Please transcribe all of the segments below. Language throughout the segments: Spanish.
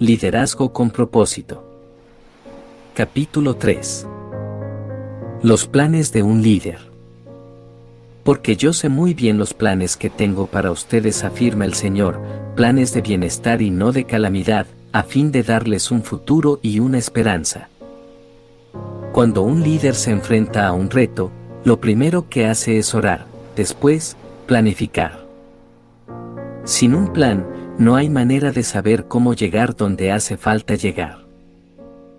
Liderazgo con propósito. Capítulo 3. Los planes de un líder. Porque yo sé muy bien los planes que tengo para ustedes, afirma el Señor, planes de bienestar y no de calamidad, a fin de darles un futuro y una esperanza. Cuando un líder se enfrenta a un reto, lo primero que hace es orar, después, planificar. Sin un plan, no hay manera de saber cómo llegar donde hace falta llegar.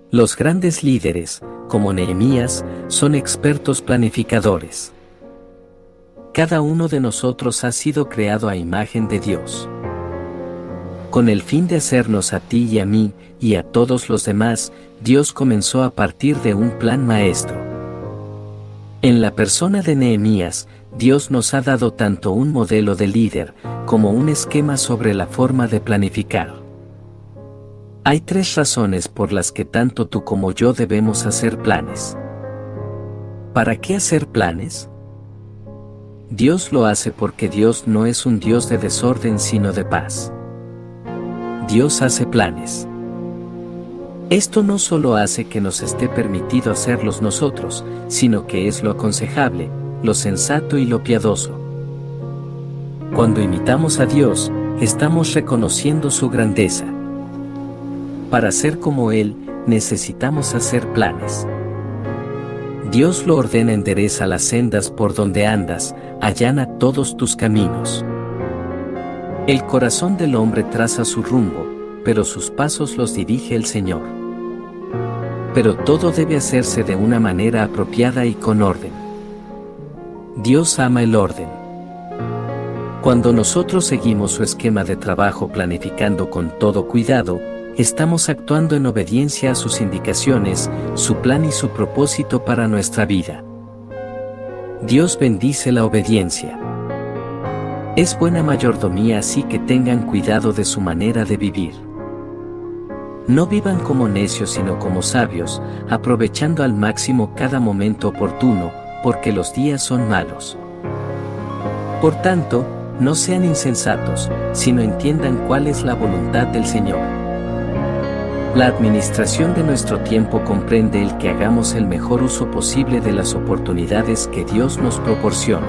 Los grandes líderes, como Nehemías, son expertos planificadores. Cada uno de nosotros ha sido creado a imagen de Dios. Con el fin de hacernos a ti y a mí, y a todos los demás, Dios comenzó a partir de un plan maestro. En la persona de Nehemías, Dios nos ha dado tanto un modelo de líder, como un esquema sobre la forma de planificar. Hay tres razones por las que tanto tú como yo debemos hacer planes. ¿Para qué hacer planes? Dios lo hace porque Dios no es un Dios de desorden sino de paz. Dios hace planes. Esto no solo hace que nos esté permitido hacerlos nosotros, sino que es lo aconsejable, lo sensato y lo piadoso. Cuando imitamos a Dios, estamos reconociendo su grandeza. Para ser como Él, necesitamos hacer planes. Dios lo ordena endereza las sendas por donde andas, allana todos tus caminos. El corazón del hombre traza su rumbo, pero sus pasos los dirige el Señor pero todo debe hacerse de una manera apropiada y con orden. Dios ama el orden. Cuando nosotros seguimos su esquema de trabajo planificando con todo cuidado, estamos actuando en obediencia a sus indicaciones, su plan y su propósito para nuestra vida. Dios bendice la obediencia. Es buena mayordomía así que tengan cuidado de su manera de vivir. No vivan como necios sino como sabios, aprovechando al máximo cada momento oportuno, porque los días son malos. Por tanto, no sean insensatos, sino entiendan cuál es la voluntad del Señor. La administración de nuestro tiempo comprende el que hagamos el mejor uso posible de las oportunidades que Dios nos proporcione.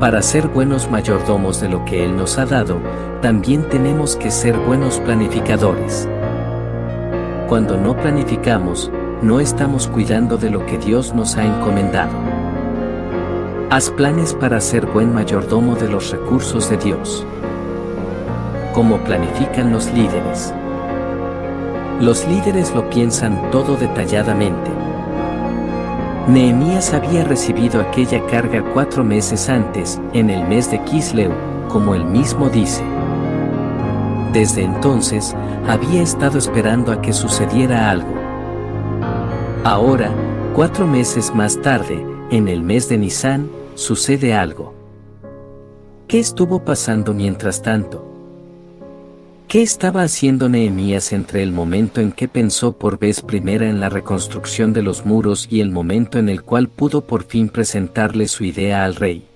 Para ser buenos mayordomos de lo que Él nos ha dado, también tenemos que ser buenos planificadores. Cuando no planificamos, no estamos cuidando de lo que Dios nos ha encomendado. Haz planes para ser buen mayordomo de los recursos de Dios. Como planifican los líderes. Los líderes lo piensan todo detalladamente Nehemías había recibido aquella carga cuatro meses antes, en el mes de Kisleu, como él mismo dice. Desde entonces, había estado esperando a que sucediera algo. Ahora, cuatro meses más tarde, en el mes de Nisan, sucede algo. ¿Qué estuvo pasando mientras tanto? ¿Qué estaba haciendo Nehemías entre el momento en que pensó por vez primera en la reconstrucción de los muros y el momento en el cual pudo por fin presentarle su idea al rey?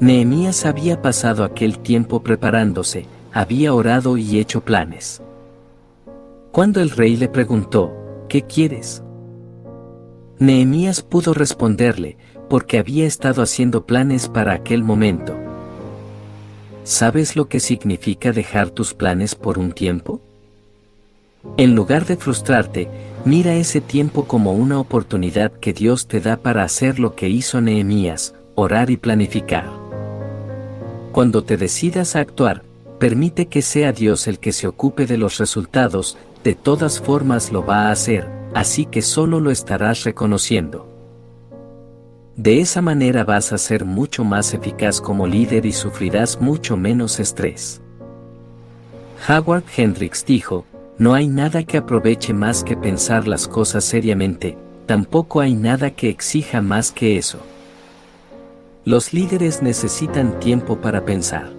Nehemías había pasado aquel tiempo preparándose, había orado y hecho planes. Cuando el rey le preguntó, ¿qué quieres? Nehemías pudo responderle, porque había estado haciendo planes para aquel momento. ¿Sabes lo que significa dejar tus planes por un tiempo? En lugar de frustrarte, mira ese tiempo como una oportunidad que Dios te da para hacer lo que hizo Nehemías, orar y planificar. Cuando te decidas a actuar, permite que sea Dios el que se ocupe de los resultados, de todas formas lo va a hacer, así que solo lo estarás reconociendo. De esa manera vas a ser mucho más eficaz como líder y sufrirás mucho menos estrés. Howard Hendricks dijo, no hay nada que aproveche más que pensar las cosas seriamente, tampoco hay nada que exija más que eso. Los líderes necesitan tiempo para pensar.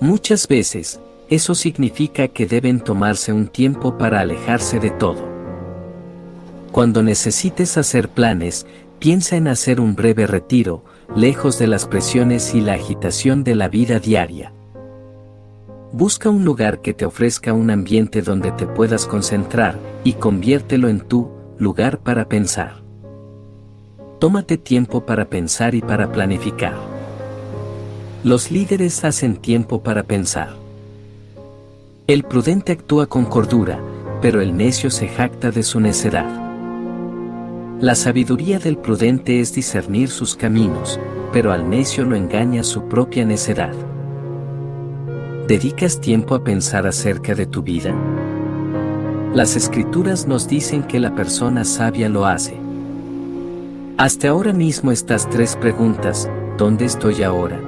Muchas veces, eso significa que deben tomarse un tiempo para alejarse de todo. Cuando necesites hacer planes, piensa en hacer un breve retiro, lejos de las presiones y la agitación de la vida diaria. Busca un lugar que te ofrezca un ambiente donde te puedas concentrar y conviértelo en tu lugar para pensar. Tómate tiempo para pensar y para planificar. Los líderes hacen tiempo para pensar. El prudente actúa con cordura, pero el necio se jacta de su necedad. La sabiduría del prudente es discernir sus caminos, pero al necio lo engaña su propia necedad. ¿Dedicas tiempo a pensar acerca de tu vida? Las escrituras nos dicen que la persona sabia lo hace. Hasta ahora mismo estas tres preguntas, ¿dónde estoy ahora?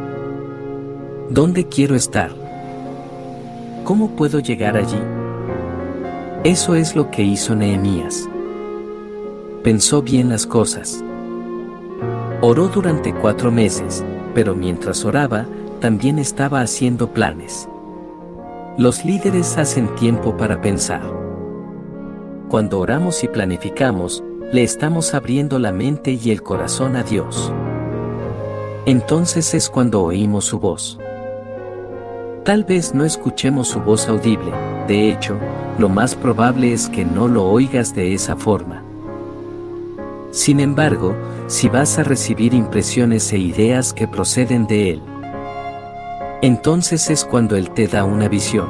¿Dónde quiero estar? ¿Cómo puedo llegar allí? Eso es lo que hizo Nehemías. Pensó bien las cosas. Oró durante cuatro meses, pero mientras oraba, también estaba haciendo planes. Los líderes hacen tiempo para pensar. Cuando oramos y planificamos, le estamos abriendo la mente y el corazón a Dios. Entonces es cuando oímos su voz. Tal vez no escuchemos su voz audible, de hecho, lo más probable es que no lo oigas de esa forma. Sin embargo, si vas a recibir impresiones e ideas que proceden de Él, entonces es cuando Él te da una visión.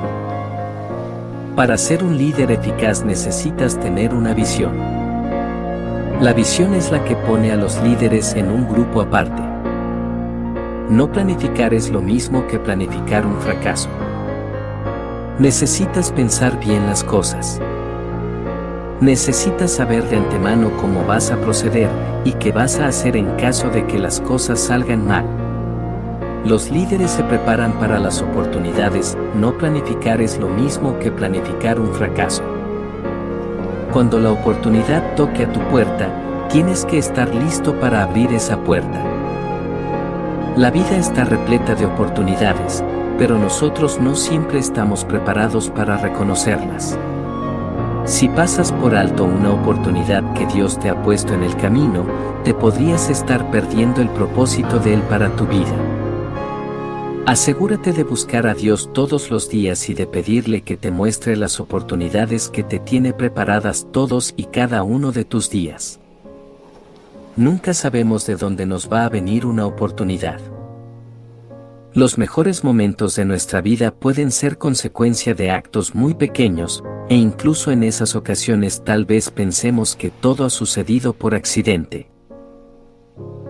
Para ser un líder eficaz necesitas tener una visión. La visión es la que pone a los líderes en un grupo aparte. No planificar es lo mismo que planificar un fracaso. Necesitas pensar bien las cosas. Necesitas saber de antemano cómo vas a proceder y qué vas a hacer en caso de que las cosas salgan mal. Los líderes se preparan para las oportunidades, no planificar es lo mismo que planificar un fracaso. Cuando la oportunidad toque a tu puerta, tienes que estar listo para abrir esa puerta. La vida está repleta de oportunidades, pero nosotros no siempre estamos preparados para reconocerlas. Si pasas por alto una oportunidad que Dios te ha puesto en el camino, te podrías estar perdiendo el propósito de Él para tu vida. Asegúrate de buscar a Dios todos los días y de pedirle que te muestre las oportunidades que te tiene preparadas todos y cada uno de tus días. Nunca sabemos de dónde nos va a venir una oportunidad. Los mejores momentos de nuestra vida pueden ser consecuencia de actos muy pequeños, e incluso en esas ocasiones tal vez pensemos que todo ha sucedido por accidente.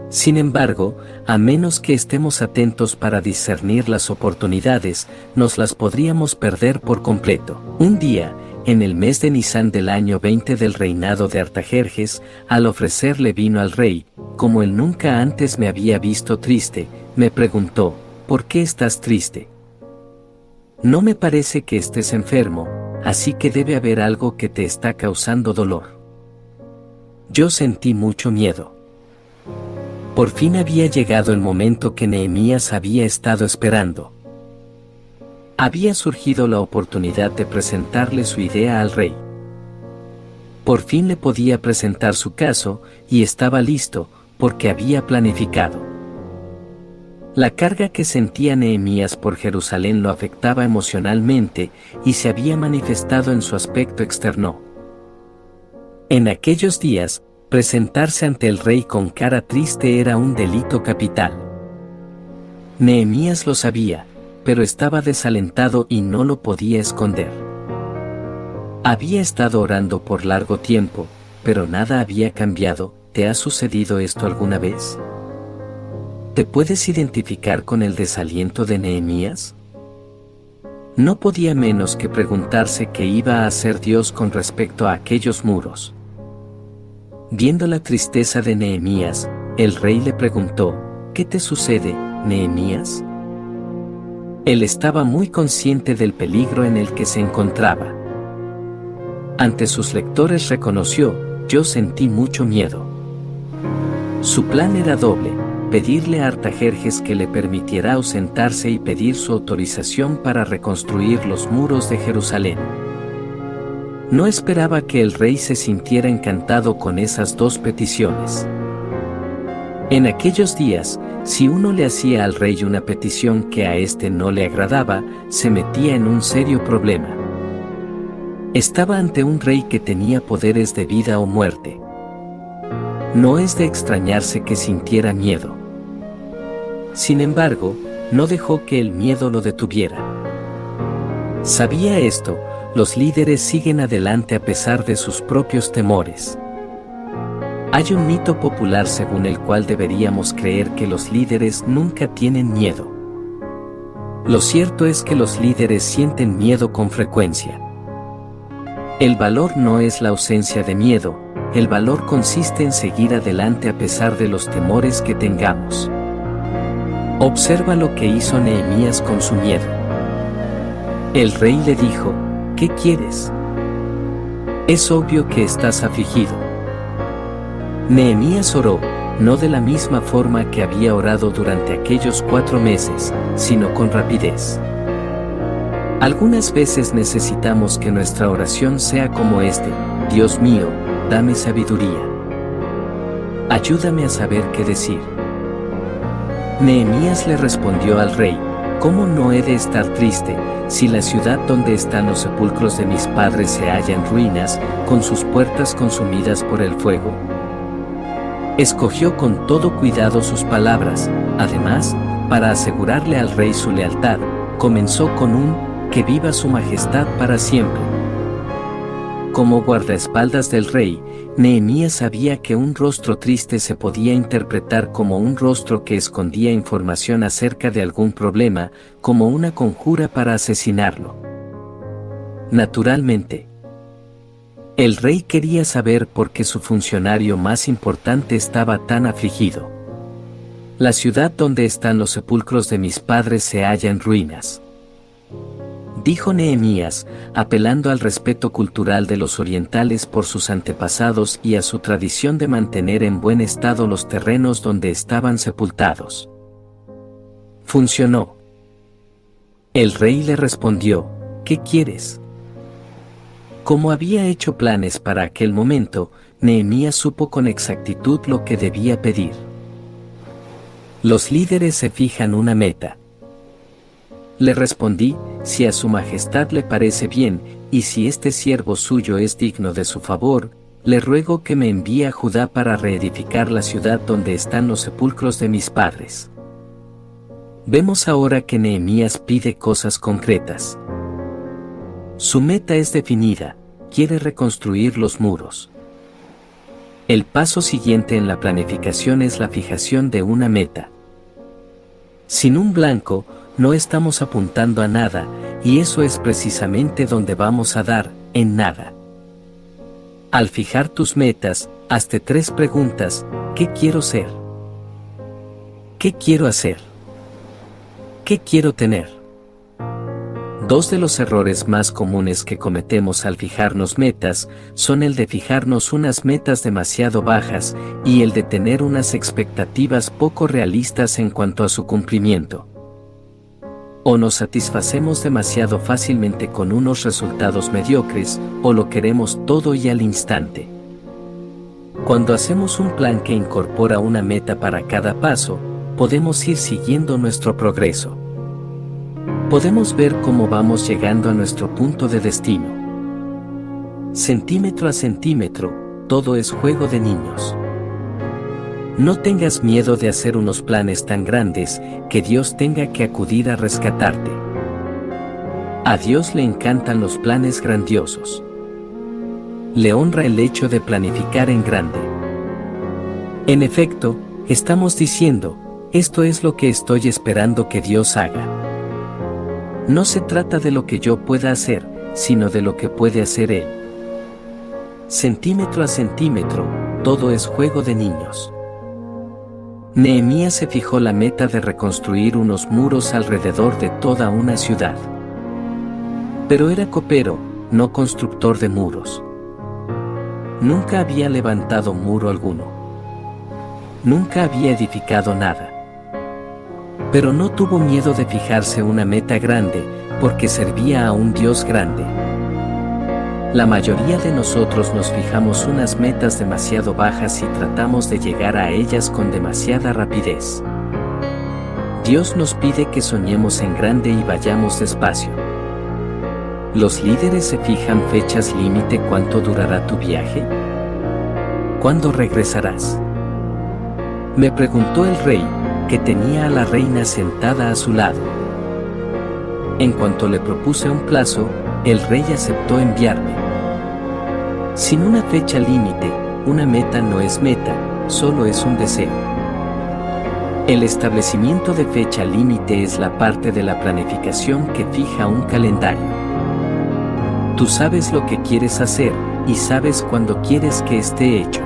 Sin embargo, a menos que estemos atentos para discernir las oportunidades, nos las podríamos perder por completo. Un día, en el mes de Nisan del año 20 del reinado de Artajerjes, al ofrecerle vino al rey, como él nunca antes me había visto triste, me preguntó, ¿por qué estás triste? No me parece que estés enfermo, así que debe haber algo que te está causando dolor. Yo sentí mucho miedo. Por fin había llegado el momento que Nehemías había estado esperando. Había surgido la oportunidad de presentarle su idea al rey. Por fin le podía presentar su caso, y estaba listo, porque había planificado. La carga que sentía Nehemías por Jerusalén lo afectaba emocionalmente y se había manifestado en su aspecto externo. En aquellos días, presentarse ante el rey con cara triste era un delito capital. Nehemías lo sabía, pero estaba desalentado y no lo podía esconder. Había estado orando por largo tiempo, pero nada había cambiado, ¿te ha sucedido esto alguna vez? ¿Te puedes identificar con el desaliento de Nehemías? No podía menos que preguntarse qué iba a hacer Dios con respecto a aquellos muros. Viendo la tristeza de Nehemías, el rey le preguntó, ¿qué te sucede, Nehemías? Él estaba muy consciente del peligro en el que se encontraba. Ante sus lectores reconoció, yo sentí mucho miedo. Su plan era doble, pedirle a Artajerjes que le permitiera ausentarse y pedir su autorización para reconstruir los muros de Jerusalén. No esperaba que el rey se sintiera encantado con esas dos peticiones. En aquellos días, si uno le hacía al rey una petición que a éste no le agradaba, se metía en un serio problema. Estaba ante un rey que tenía poderes de vida o muerte. No es de extrañarse que sintiera miedo. Sin embargo, no dejó que el miedo lo detuviera. Sabía esto, los líderes siguen adelante a pesar de sus propios temores. Hay un mito popular según el cual deberíamos creer que los líderes nunca tienen miedo. Lo cierto es que los líderes sienten miedo con frecuencia. El valor no es la ausencia de miedo, el valor consiste en seguir adelante a pesar de los temores que tengamos. Observa lo que hizo Nehemías con su miedo. El rey le dijo, ¿qué quieres? Es obvio que estás afligido. Nehemías oró, no de la misma forma que había orado durante aquellos cuatro meses, sino con rapidez. Algunas veces necesitamos que nuestra oración sea como este, Dios mío, dame sabiduría. Ayúdame a saber qué decir. Nehemías le respondió al rey, ¿cómo no he de estar triste, si la ciudad donde están los sepulcros de mis padres se halla en ruinas, con sus puertas consumidas por el fuego? Escogió con todo cuidado sus palabras, además, para asegurarle al rey su lealtad, comenzó con un, que viva su majestad para siempre. Como guardaespaldas del rey, Nehemías sabía que un rostro triste se podía interpretar como un rostro que escondía información acerca de algún problema, como una conjura para asesinarlo. Naturalmente, el rey quería saber por qué su funcionario más importante estaba tan afligido. La ciudad donde están los sepulcros de mis padres se halla en ruinas. Dijo Nehemías, apelando al respeto cultural de los orientales por sus antepasados y a su tradición de mantener en buen estado los terrenos donde estaban sepultados. Funcionó. El rey le respondió, ¿qué quieres? Como había hecho planes para aquel momento, Nehemías supo con exactitud lo que debía pedir. Los líderes se fijan una meta. Le respondí, si a su majestad le parece bien, y si este siervo suyo es digno de su favor, le ruego que me envíe a Judá para reedificar la ciudad donde están los sepulcros de mis padres. Vemos ahora que Nehemías pide cosas concretas. Su meta es definida, quiere reconstruir los muros. El paso siguiente en la planificación es la fijación de una meta. Sin un blanco, no estamos apuntando a nada, y eso es precisamente donde vamos a dar, en nada. Al fijar tus metas, hazte tres preguntas, ¿qué quiero ser? ¿Qué quiero hacer? ¿Qué quiero tener? Dos de los errores más comunes que cometemos al fijarnos metas son el de fijarnos unas metas demasiado bajas y el de tener unas expectativas poco realistas en cuanto a su cumplimiento. O nos satisfacemos demasiado fácilmente con unos resultados mediocres, o lo queremos todo y al instante. Cuando hacemos un plan que incorpora una meta para cada paso, podemos ir siguiendo nuestro progreso podemos ver cómo vamos llegando a nuestro punto de destino. Centímetro a centímetro, todo es juego de niños. No tengas miedo de hacer unos planes tan grandes que Dios tenga que acudir a rescatarte. A Dios le encantan los planes grandiosos. Le honra el hecho de planificar en grande. En efecto, estamos diciendo, esto es lo que estoy esperando que Dios haga. No se trata de lo que yo pueda hacer, sino de lo que puede hacer Él. Centímetro a centímetro, todo es juego de niños. Nehemías se fijó la meta de reconstruir unos muros alrededor de toda una ciudad. Pero era copero, no constructor de muros. Nunca había levantado muro alguno. Nunca había edificado nada. Pero no tuvo miedo de fijarse una meta grande, porque servía a un Dios grande. La mayoría de nosotros nos fijamos unas metas demasiado bajas y tratamos de llegar a ellas con demasiada rapidez. Dios nos pide que soñemos en grande y vayamos despacio. ¿Los líderes se fijan fechas límite cuánto durará tu viaje? ¿Cuándo regresarás? Me preguntó el rey, que tenía a la reina sentada a su lado. En cuanto le propuse un plazo, el rey aceptó enviarme. Sin una fecha límite, una meta no es meta, solo es un deseo. El establecimiento de fecha límite es la parte de la planificación que fija un calendario. Tú sabes lo que quieres hacer y sabes cuándo quieres que esté hecho.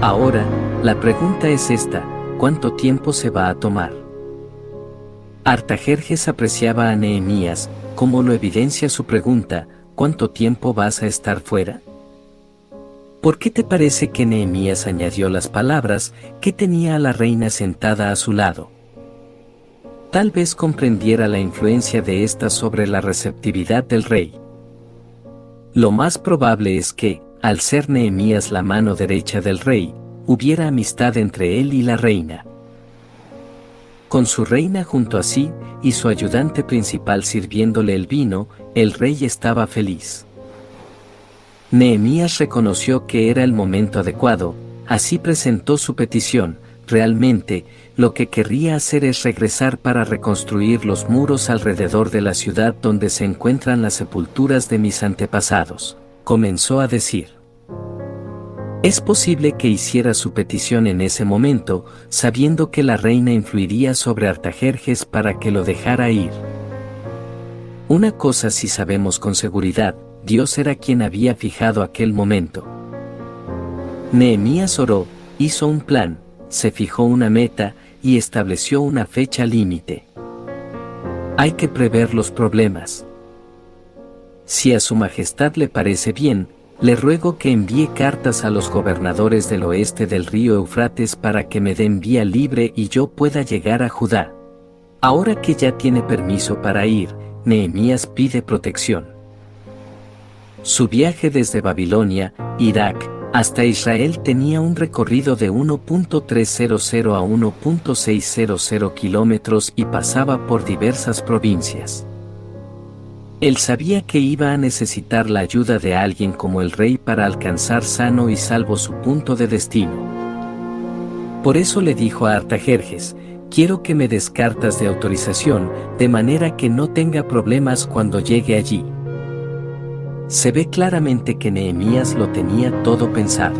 Ahora, la pregunta es esta, ¿cuánto tiempo se va a tomar? Artajerjes apreciaba a Nehemías, como lo evidencia su pregunta, ¿cuánto tiempo vas a estar fuera? ¿Por qué te parece que Nehemías añadió las palabras que tenía a la reina sentada a su lado? Tal vez comprendiera la influencia de ésta sobre la receptividad del rey. Lo más probable es que, al ser Nehemías la mano derecha del rey, hubiera amistad entre él y la reina. Con su reina junto a sí y su ayudante principal sirviéndole el vino, el rey estaba feliz. Nehemías reconoció que era el momento adecuado, así presentó su petición, realmente, lo que querría hacer es regresar para reconstruir los muros alrededor de la ciudad donde se encuentran las sepulturas de mis antepasados, comenzó a decir. Es posible que hiciera su petición en ese momento, sabiendo que la reina influiría sobre Artajerjes para que lo dejara ir. Una cosa sí sabemos con seguridad, Dios era quien había fijado aquel momento. Nehemías oró, hizo un plan, se fijó una meta y estableció una fecha límite. Hay que prever los problemas. Si a su majestad le parece bien, le ruego que envíe cartas a los gobernadores del oeste del río Eufrates para que me den vía libre y yo pueda llegar a Judá. Ahora que ya tiene permiso para ir, Nehemías pide protección. Su viaje desde Babilonia, Irak, hasta Israel tenía un recorrido de 1.300 a 1.600 kilómetros y pasaba por diversas provincias. Él sabía que iba a necesitar la ayuda de alguien como el rey para alcanzar sano y salvo su punto de destino. Por eso le dijo a Artajerjes, quiero que me des cartas de autorización, de manera que no tenga problemas cuando llegue allí. Se ve claramente que Nehemías lo tenía todo pensado.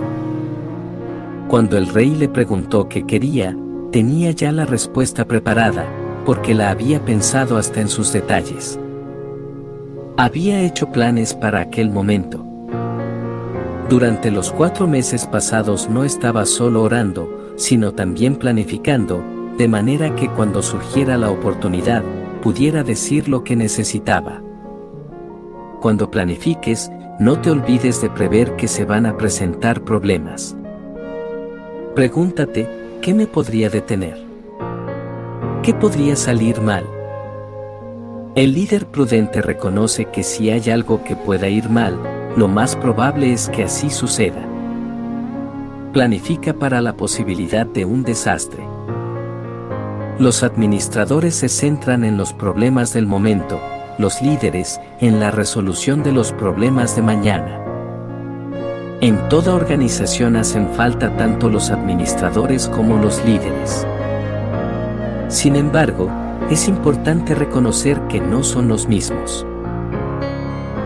Cuando el rey le preguntó qué quería, tenía ya la respuesta preparada, porque la había pensado hasta en sus detalles. Había hecho planes para aquel momento. Durante los cuatro meses pasados no estaba solo orando, sino también planificando, de manera que cuando surgiera la oportunidad, pudiera decir lo que necesitaba. Cuando planifiques, no te olvides de prever que se van a presentar problemas. Pregúntate, ¿qué me podría detener? ¿Qué podría salir mal? El líder prudente reconoce que si hay algo que pueda ir mal, lo más probable es que así suceda. Planifica para la posibilidad de un desastre. Los administradores se centran en los problemas del momento, los líderes, en la resolución de los problemas de mañana. En toda organización hacen falta tanto los administradores como los líderes. Sin embargo, es importante reconocer que no son los mismos.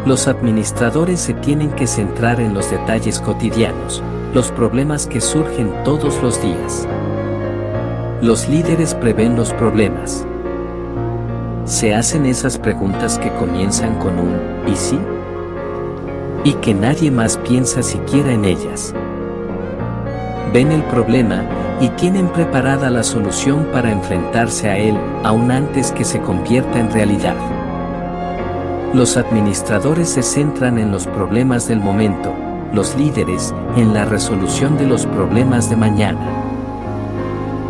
Los administradores se tienen que centrar en los detalles cotidianos, los problemas que surgen todos los días. Los líderes prevén los problemas, se hacen esas preguntas que comienzan con un ¿y sí? Y que nadie más piensa siquiera en ellas. Ven el problema y tienen preparada la solución para enfrentarse a él aún antes que se convierta en realidad. Los administradores se centran en los problemas del momento, los líderes en la resolución de los problemas de mañana.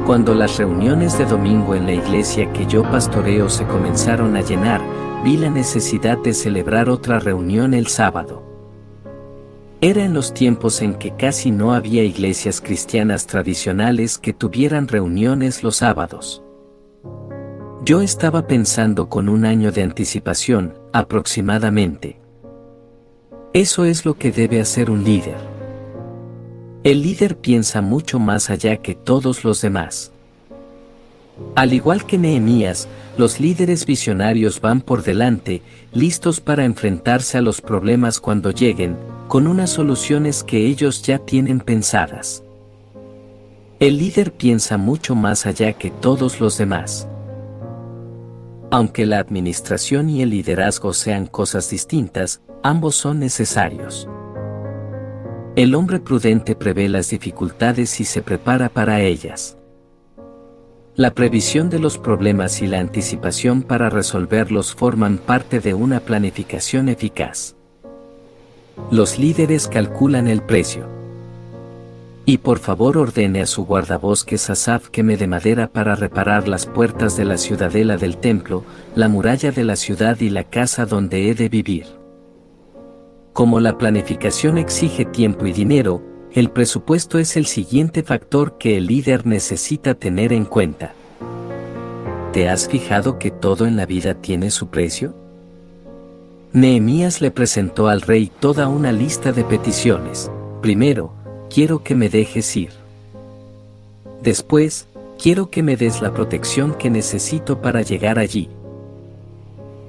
Cuando las reuniones de domingo en la iglesia que yo pastoreo se comenzaron a llenar, vi la necesidad de celebrar otra reunión el sábado. Era en los tiempos en que casi no había iglesias cristianas tradicionales que tuvieran reuniones los sábados. Yo estaba pensando con un año de anticipación, aproximadamente. Eso es lo que debe hacer un líder. El líder piensa mucho más allá que todos los demás. Al igual que Nehemías, los líderes visionarios van por delante, listos para enfrentarse a los problemas cuando lleguen, con unas soluciones que ellos ya tienen pensadas. El líder piensa mucho más allá que todos los demás. Aunque la administración y el liderazgo sean cosas distintas, ambos son necesarios. El hombre prudente prevé las dificultades y se prepara para ellas. La previsión de los problemas y la anticipación para resolverlos forman parte de una planificación eficaz. Los líderes calculan el precio. Y por favor ordene a su guardabosques Asaf que me dé madera para reparar las puertas de la ciudadela del templo, la muralla de la ciudad y la casa donde he de vivir. Como la planificación exige tiempo y dinero, el presupuesto es el siguiente factor que el líder necesita tener en cuenta. ¿Te has fijado que todo en la vida tiene su precio? Nehemías le presentó al rey toda una lista de peticiones. Primero, quiero que me dejes ir. Después, quiero que me des la protección que necesito para llegar allí.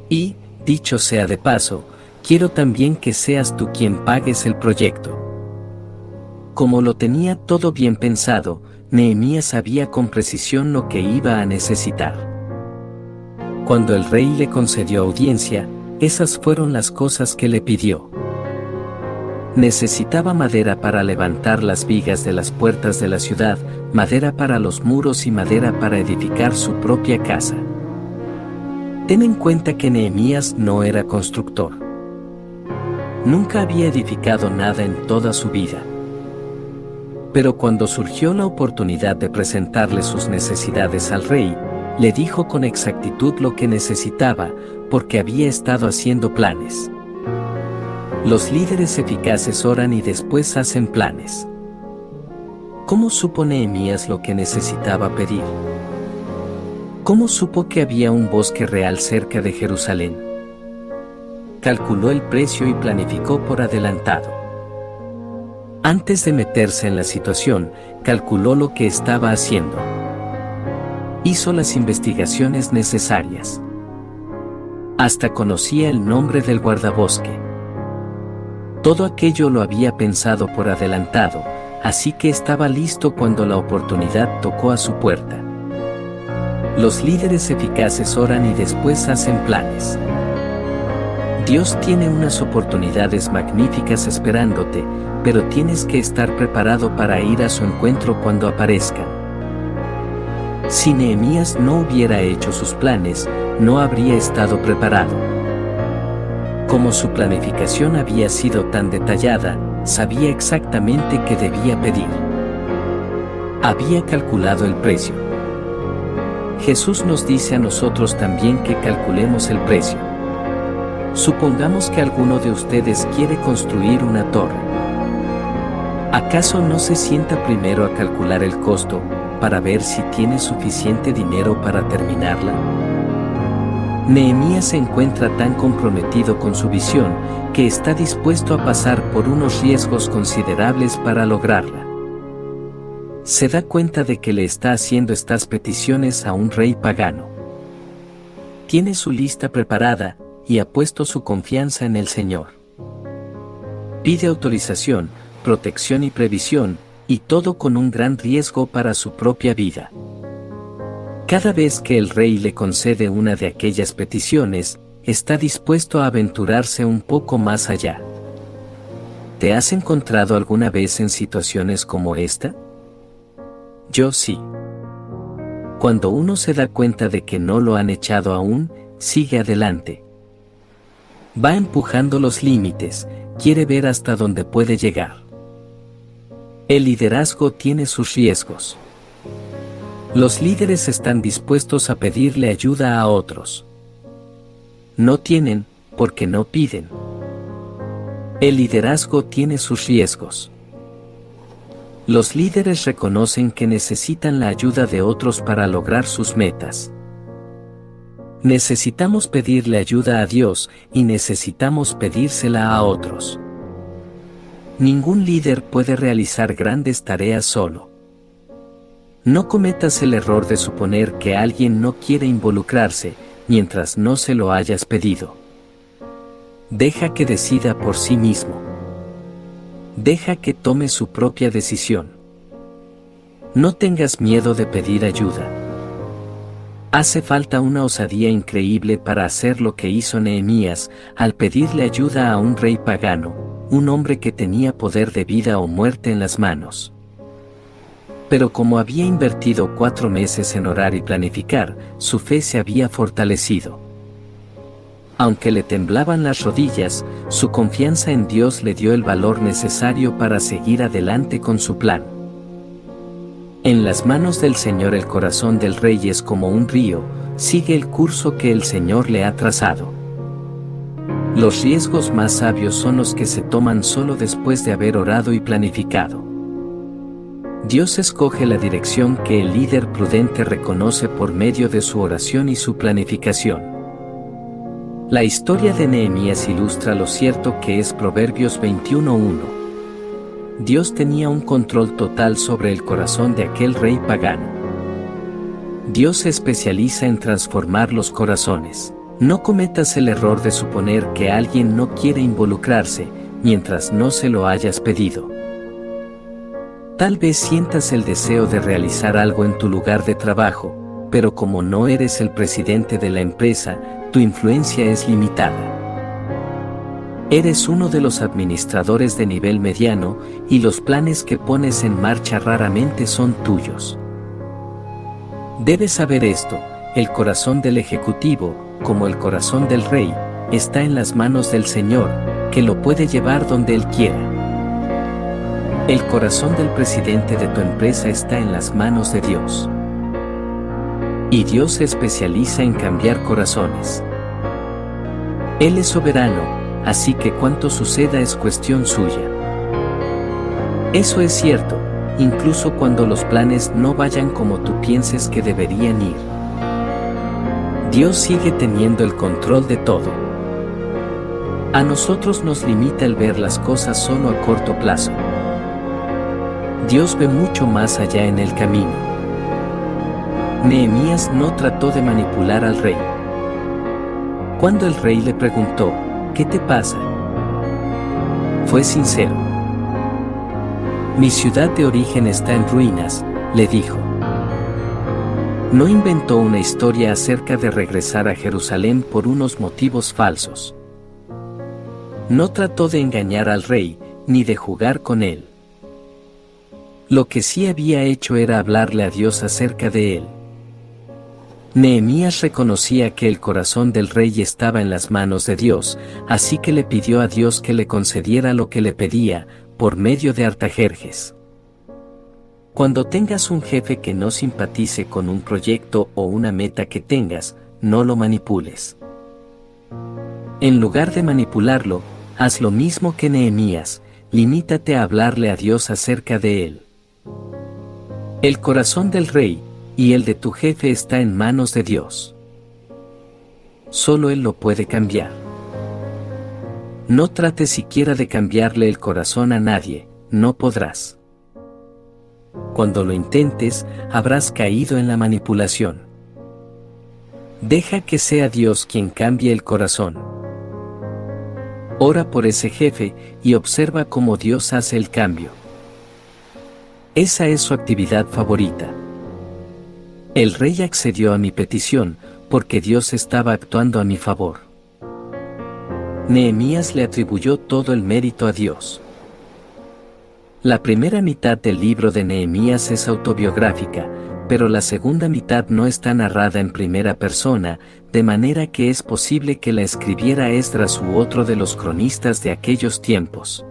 Y, dicho sea de paso, quiero también que seas tú quien pagues el proyecto. Como lo tenía todo bien pensado, Nehemías sabía con precisión lo que iba a necesitar. Cuando el rey le concedió audiencia, esas fueron las cosas que le pidió. Necesitaba madera para levantar las vigas de las puertas de la ciudad, madera para los muros y madera para edificar su propia casa. Ten en cuenta que Nehemías no era constructor. Nunca había edificado nada en toda su vida. Pero cuando surgió la oportunidad de presentarle sus necesidades al rey, le dijo con exactitud lo que necesitaba, porque había estado haciendo planes. Los líderes eficaces oran y después hacen planes. ¿Cómo supo Nehemías lo que necesitaba pedir? ¿Cómo supo que había un bosque real cerca de Jerusalén? Calculó el precio y planificó por adelantado. Antes de meterse en la situación, calculó lo que estaba haciendo. Hizo las investigaciones necesarias. Hasta conocía el nombre del guardabosque. Todo aquello lo había pensado por adelantado, así que estaba listo cuando la oportunidad tocó a su puerta. Los líderes eficaces oran y después hacen planes. Dios tiene unas oportunidades magníficas esperándote, pero tienes que estar preparado para ir a su encuentro cuando aparezcan. Si Nehemías no hubiera hecho sus planes, no habría estado preparado. Como su planificación había sido tan detallada, sabía exactamente qué debía pedir. Había calculado el precio. Jesús nos dice a nosotros también que calculemos el precio. Supongamos que alguno de ustedes quiere construir una torre. ¿Acaso no se sienta primero a calcular el costo para ver si tiene suficiente dinero para terminarla? Nehemías se encuentra tan comprometido con su visión que está dispuesto a pasar por unos riesgos considerables para lograrla. Se da cuenta de que le está haciendo estas peticiones a un rey pagano. Tiene su lista preparada, y ha puesto su confianza en el Señor. Pide autorización, protección y previsión, y todo con un gran riesgo para su propia vida. Cada vez que el rey le concede una de aquellas peticiones, está dispuesto a aventurarse un poco más allá. ¿Te has encontrado alguna vez en situaciones como esta? Yo sí. Cuando uno se da cuenta de que no lo han echado aún, sigue adelante. Va empujando los límites, quiere ver hasta dónde puede llegar. El liderazgo tiene sus riesgos. Los líderes están dispuestos a pedirle ayuda a otros. No tienen, porque no piden. El liderazgo tiene sus riesgos. Los líderes reconocen que necesitan la ayuda de otros para lograr sus metas. Necesitamos pedirle ayuda a Dios y necesitamos pedírsela a otros. Ningún líder puede realizar grandes tareas solo. No cometas el error de suponer que alguien no quiere involucrarse mientras no se lo hayas pedido. Deja que decida por sí mismo. Deja que tome su propia decisión. No tengas miedo de pedir ayuda. Hace falta una osadía increíble para hacer lo que hizo Nehemías al pedirle ayuda a un rey pagano, un hombre que tenía poder de vida o muerte en las manos. Pero como había invertido cuatro meses en orar y planificar, su fe se había fortalecido. Aunque le temblaban las rodillas, su confianza en Dios le dio el valor necesario para seguir adelante con su plan. En las manos del Señor el corazón del rey es como un río, sigue el curso que el Señor le ha trazado. Los riesgos más sabios son los que se toman solo después de haber orado y planificado. Dios escoge la dirección que el líder prudente reconoce por medio de su oración y su planificación. La historia de Nehemías ilustra lo cierto que es Proverbios 21.1. Dios tenía un control total sobre el corazón de aquel rey pagano. Dios se especializa en transformar los corazones. No cometas el error de suponer que alguien no quiere involucrarse mientras no se lo hayas pedido. Tal vez sientas el deseo de realizar algo en tu lugar de trabajo, pero como no eres el presidente de la empresa, tu influencia es limitada. Eres uno de los administradores de nivel mediano y los planes que pones en marcha raramente son tuyos. Debes saber esto, el corazón del Ejecutivo, como el corazón del Rey, está en las manos del Señor, que lo puede llevar donde Él quiera. El corazón del presidente de tu empresa está en las manos de Dios. Y Dios se especializa en cambiar corazones. Él es soberano, así que cuanto suceda es cuestión suya. Eso es cierto, incluso cuando los planes no vayan como tú pienses que deberían ir. Dios sigue teniendo el control de todo. A nosotros nos limita el ver las cosas solo a corto plazo. Dios ve mucho más allá en el camino. Nehemías no trató de manipular al rey. Cuando el rey le preguntó, ¿qué te pasa? Fue sincero. Mi ciudad de origen está en ruinas, le dijo. No inventó una historia acerca de regresar a Jerusalén por unos motivos falsos. No trató de engañar al rey, ni de jugar con él. Lo que sí había hecho era hablarle a Dios acerca de él. Nehemías reconocía que el corazón del rey estaba en las manos de Dios, así que le pidió a Dios que le concediera lo que le pedía, por medio de Artajerjes. Cuando tengas un jefe que no simpatice con un proyecto o una meta que tengas, no lo manipules. En lugar de manipularlo, haz lo mismo que Nehemías, limítate a hablarle a Dios acerca de él. El corazón del rey, y el de tu jefe está en manos de Dios. Solo Él lo puede cambiar. No trates siquiera de cambiarle el corazón a nadie, no podrás. Cuando lo intentes, habrás caído en la manipulación. Deja que sea Dios quien cambie el corazón. Ora por ese jefe y observa cómo Dios hace el cambio. Esa es su actividad favorita. El rey accedió a mi petición, porque Dios estaba actuando a mi favor. Nehemías le atribuyó todo el mérito a Dios. La primera mitad del libro de Nehemías es autobiográfica, pero la segunda mitad no está narrada en primera persona, de manera que es posible que la escribiera Esdras u otro de los cronistas de aquellos tiempos.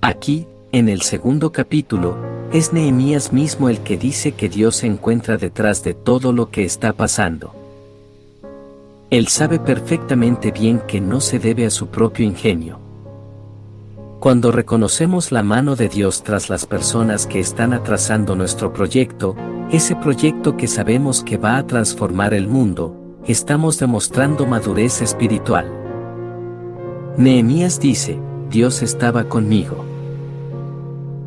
Aquí, en el segundo capítulo, es Nehemías mismo el que dice que Dios se encuentra detrás de todo lo que está pasando. Él sabe perfectamente bien que no se debe a su propio ingenio. Cuando reconocemos la mano de Dios tras las personas que están atrasando nuestro proyecto, ese proyecto que sabemos que va a transformar el mundo, estamos demostrando madurez espiritual. Nehemías dice, Dios estaba conmigo.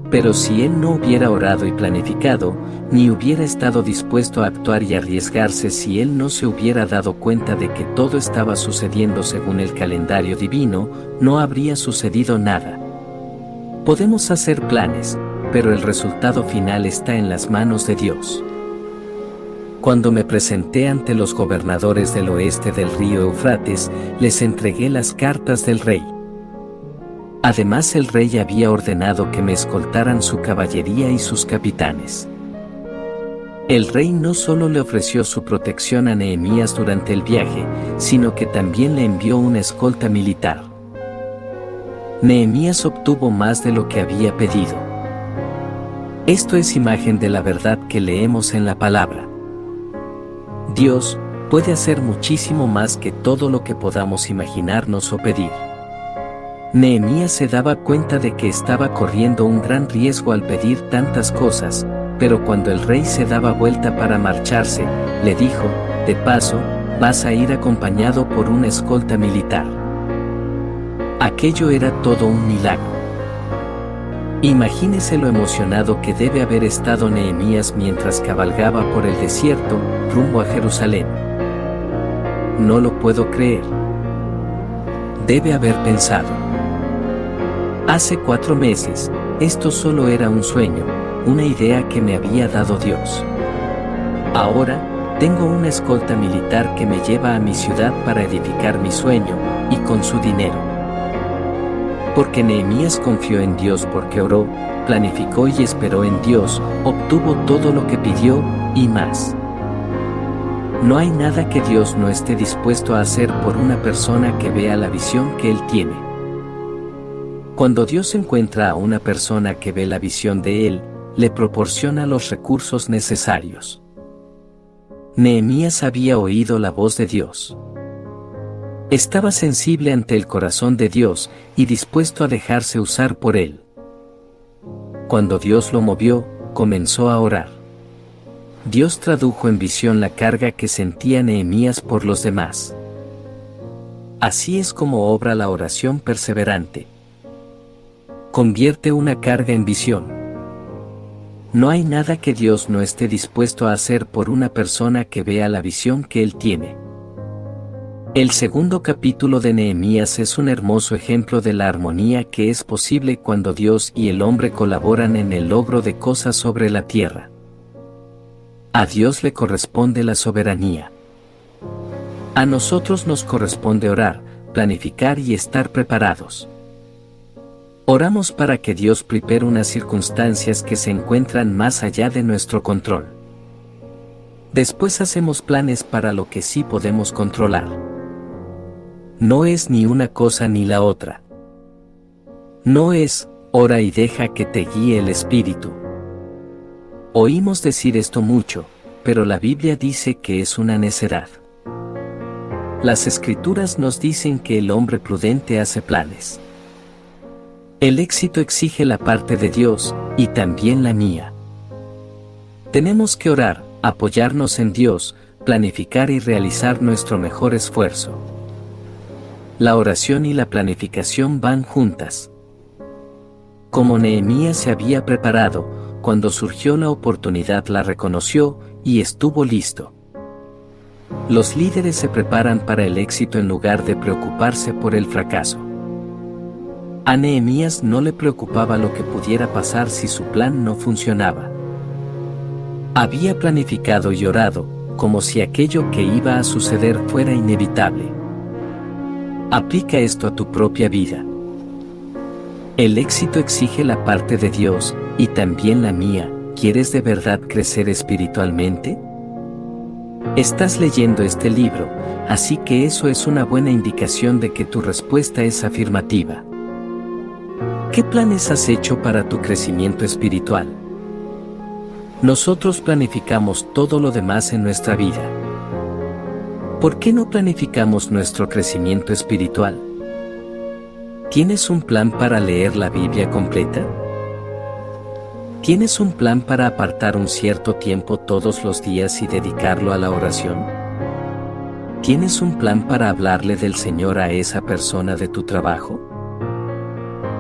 Pero si él no hubiera orado y planificado, ni hubiera estado dispuesto a actuar y arriesgarse si él no se hubiera dado cuenta de que todo estaba sucediendo según el calendario divino, no habría sucedido nada. Podemos hacer planes, pero el resultado final está en las manos de Dios. Cuando me presenté ante los gobernadores del oeste del río Eufrates, les entregué las cartas del rey. Además el rey había ordenado que me escoltaran su caballería y sus capitanes. El rey no solo le ofreció su protección a Nehemías durante el viaje, sino que también le envió una escolta militar. Nehemías obtuvo más de lo que había pedido. Esto es imagen de la verdad que leemos en la palabra. Dios puede hacer muchísimo más que todo lo que podamos imaginarnos o pedir. Nehemías se daba cuenta de que estaba corriendo un gran riesgo al pedir tantas cosas, pero cuando el rey se daba vuelta para marcharse, le dijo, de paso, vas a ir acompañado por una escolta militar. Aquello era todo un milagro. Imagínese lo emocionado que debe haber estado Nehemías mientras cabalgaba por el desierto, rumbo a Jerusalén. No lo puedo creer. Debe haber pensado. Hace cuatro meses, esto solo era un sueño, una idea que me había dado Dios. Ahora, tengo una escolta militar que me lleva a mi ciudad para edificar mi sueño, y con su dinero. Porque Nehemías confió en Dios porque oró, planificó y esperó en Dios, obtuvo todo lo que pidió, y más. No hay nada que Dios no esté dispuesto a hacer por una persona que vea la visión que Él tiene. Cuando Dios encuentra a una persona que ve la visión de Él, le proporciona los recursos necesarios. Nehemías había oído la voz de Dios. Estaba sensible ante el corazón de Dios y dispuesto a dejarse usar por Él. Cuando Dios lo movió, comenzó a orar. Dios tradujo en visión la carga que sentía Nehemías por los demás. Así es como obra la oración perseverante. Convierte una carga en visión. No hay nada que Dios no esté dispuesto a hacer por una persona que vea la visión que Él tiene. El segundo capítulo de Nehemías es un hermoso ejemplo de la armonía que es posible cuando Dios y el hombre colaboran en el logro de cosas sobre la tierra. A Dios le corresponde la soberanía. A nosotros nos corresponde orar, planificar y estar preparados. Oramos para que Dios prepare unas circunstancias que se encuentran más allá de nuestro control. Después hacemos planes para lo que sí podemos controlar. No es ni una cosa ni la otra. No es, ora y deja que te guíe el Espíritu. Oímos decir esto mucho, pero la Biblia dice que es una necedad. Las escrituras nos dicen que el hombre prudente hace planes. El éxito exige la parte de Dios, y también la mía. Tenemos que orar, apoyarnos en Dios, planificar y realizar nuestro mejor esfuerzo. La oración y la planificación van juntas. Como Nehemías se había preparado, cuando surgió la oportunidad la reconoció, y estuvo listo. Los líderes se preparan para el éxito en lugar de preocuparse por el fracaso. A Nehemías no le preocupaba lo que pudiera pasar si su plan no funcionaba. Había planificado y orado, como si aquello que iba a suceder fuera inevitable. Aplica esto a tu propia vida. El éxito exige la parte de Dios, y también la mía, ¿quieres de verdad crecer espiritualmente? Estás leyendo este libro, así que eso es una buena indicación de que tu respuesta es afirmativa. ¿Qué planes has hecho para tu crecimiento espiritual? Nosotros planificamos todo lo demás en nuestra vida. ¿Por qué no planificamos nuestro crecimiento espiritual? ¿Tienes un plan para leer la Biblia completa? ¿Tienes un plan para apartar un cierto tiempo todos los días y dedicarlo a la oración? ¿Tienes un plan para hablarle del Señor a esa persona de tu trabajo?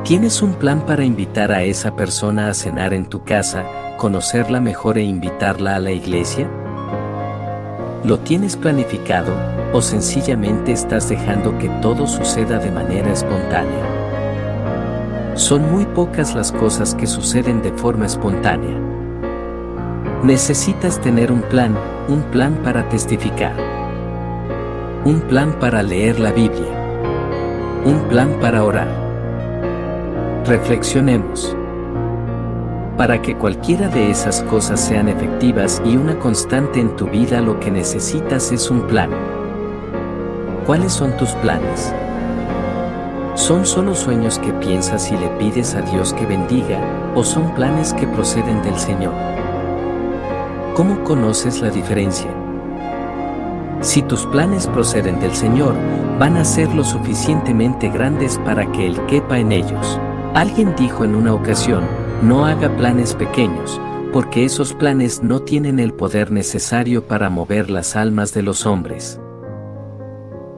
¿Tienes un plan para invitar a esa persona a cenar en tu casa, conocerla mejor e invitarla a la iglesia? ¿Lo tienes planificado o sencillamente estás dejando que todo suceda de manera espontánea? Son muy pocas las cosas que suceden de forma espontánea. Necesitas tener un plan, un plan para testificar. Un plan para leer la Biblia. Un plan para orar. Reflexionemos. Para que cualquiera de esas cosas sean efectivas y una constante en tu vida lo que necesitas es un plan. ¿Cuáles son tus planes? ¿Son solo sueños que piensas y le pides a Dios que bendiga, o son planes que proceden del Señor? ¿Cómo conoces la diferencia? Si tus planes proceden del Señor, van a ser lo suficientemente grandes para que Él quepa en ellos. Alguien dijo en una ocasión, no haga planes pequeños, porque esos planes no tienen el poder necesario para mover las almas de los hombres.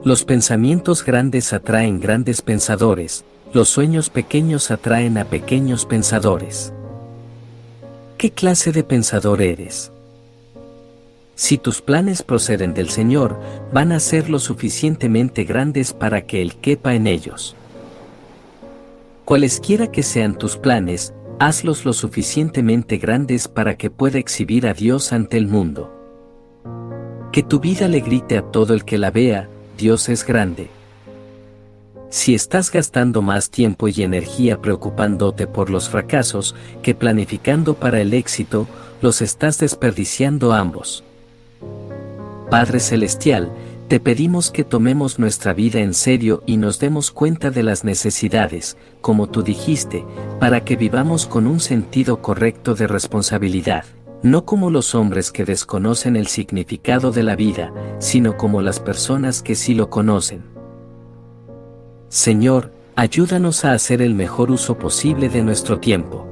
Los pensamientos grandes atraen grandes pensadores, los sueños pequeños atraen a pequeños pensadores. ¿Qué clase de pensador eres? Si tus planes proceden del Señor, van a ser lo suficientemente grandes para que Él quepa en ellos. Cualesquiera que sean tus planes, hazlos lo suficientemente grandes para que pueda exhibir a Dios ante el mundo. Que tu vida le grite a todo el que la vea, Dios es grande. Si estás gastando más tiempo y energía preocupándote por los fracasos que planificando para el éxito, los estás desperdiciando ambos. Padre Celestial, te pedimos que tomemos nuestra vida en serio y nos demos cuenta de las necesidades, como tú dijiste, para que vivamos con un sentido correcto de responsabilidad, no como los hombres que desconocen el significado de la vida, sino como las personas que sí lo conocen. Señor, ayúdanos a hacer el mejor uso posible de nuestro tiempo.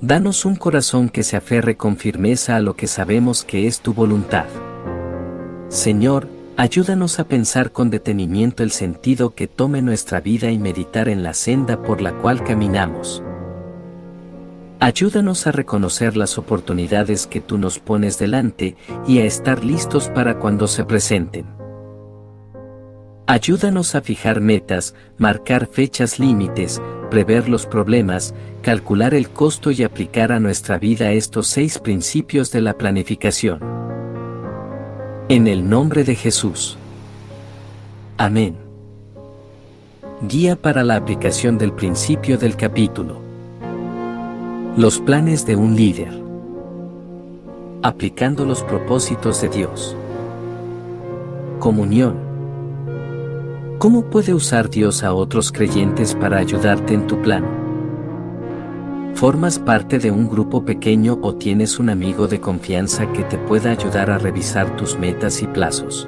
Danos un corazón que se aferre con firmeza a lo que sabemos que es tu voluntad. Señor, ayúdanos a pensar con detenimiento el sentido que tome nuestra vida y meditar en la senda por la cual caminamos. Ayúdanos a reconocer las oportunidades que tú nos pones delante y a estar listos para cuando se presenten. Ayúdanos a fijar metas, marcar fechas límites, prever los problemas, calcular el costo y aplicar a nuestra vida estos seis principios de la planificación. En el nombre de Jesús. Amén. Guía para la aplicación del principio del capítulo. Los planes de un líder. Aplicando los propósitos de Dios. Comunión. ¿Cómo puede usar Dios a otros creyentes para ayudarte en tu plan? ¿Formas parte de un grupo pequeño o tienes un amigo de confianza que te pueda ayudar a revisar tus metas y plazos?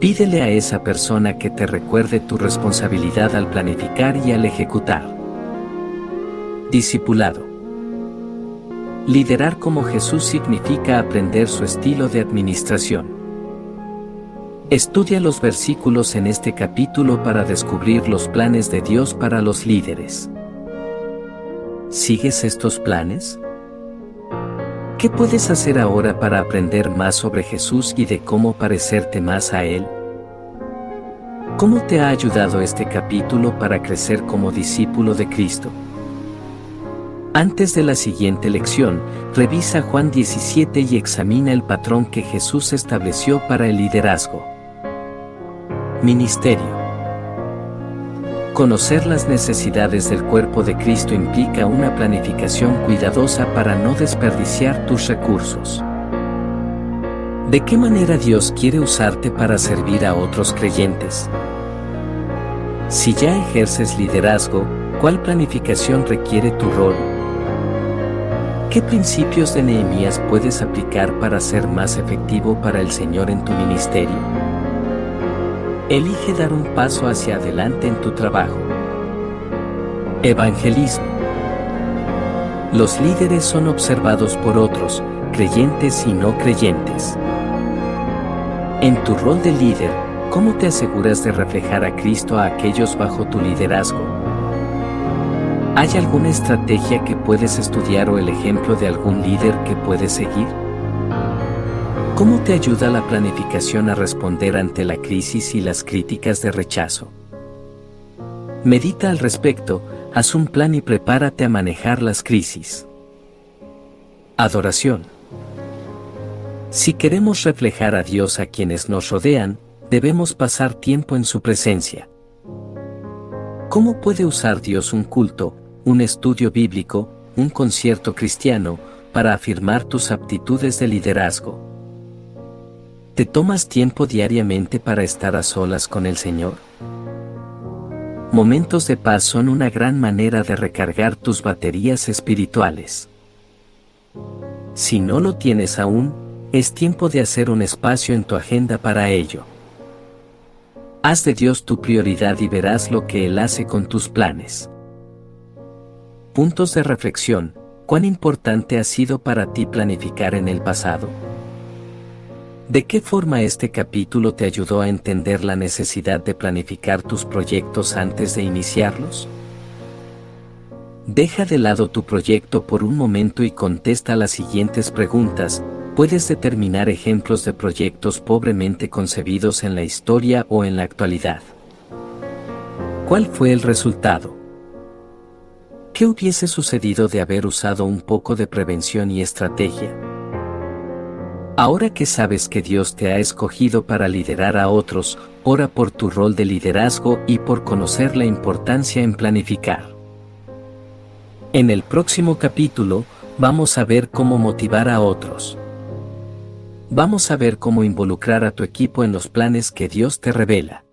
Pídele a esa persona que te recuerde tu responsabilidad al planificar y al ejecutar. Discipulado. Liderar como Jesús significa aprender su estilo de administración. Estudia los versículos en este capítulo para descubrir los planes de Dios para los líderes. ¿Sigues estos planes? ¿Qué puedes hacer ahora para aprender más sobre Jesús y de cómo parecerte más a Él? ¿Cómo te ha ayudado este capítulo para crecer como discípulo de Cristo? Antes de la siguiente lección, revisa Juan 17 y examina el patrón que Jesús estableció para el liderazgo. Ministerio. Conocer las necesidades del cuerpo de Cristo implica una planificación cuidadosa para no desperdiciar tus recursos. ¿De qué manera Dios quiere usarte para servir a otros creyentes? Si ya ejerces liderazgo, ¿cuál planificación requiere tu rol? ¿Qué principios de Nehemías puedes aplicar para ser más efectivo para el Señor en tu ministerio? Elige dar un paso hacia adelante en tu trabajo. Evangelismo. Los líderes son observados por otros, creyentes y no creyentes. En tu rol de líder, ¿cómo te aseguras de reflejar a Cristo a aquellos bajo tu liderazgo? ¿Hay alguna estrategia que puedes estudiar o el ejemplo de algún líder que puedes seguir? ¿Cómo te ayuda la planificación a responder ante la crisis y las críticas de rechazo? Medita al respecto, haz un plan y prepárate a manejar las crisis. Adoración. Si queremos reflejar a Dios a quienes nos rodean, debemos pasar tiempo en su presencia. ¿Cómo puede usar Dios un culto, un estudio bíblico, un concierto cristiano, para afirmar tus aptitudes de liderazgo? ¿Te tomas tiempo diariamente para estar a solas con el Señor? Momentos de paz son una gran manera de recargar tus baterías espirituales. Si no lo tienes aún, es tiempo de hacer un espacio en tu agenda para ello. Haz de Dios tu prioridad y verás lo que Él hace con tus planes. Puntos de reflexión. ¿Cuán importante ha sido para ti planificar en el pasado? ¿De qué forma este capítulo te ayudó a entender la necesidad de planificar tus proyectos antes de iniciarlos? Deja de lado tu proyecto por un momento y contesta las siguientes preguntas. Puedes determinar ejemplos de proyectos pobremente concebidos en la historia o en la actualidad. ¿Cuál fue el resultado? ¿Qué hubiese sucedido de haber usado un poco de prevención y estrategia? Ahora que sabes que Dios te ha escogido para liderar a otros, ora por tu rol de liderazgo y por conocer la importancia en planificar. En el próximo capítulo, vamos a ver cómo motivar a otros. Vamos a ver cómo involucrar a tu equipo en los planes que Dios te revela.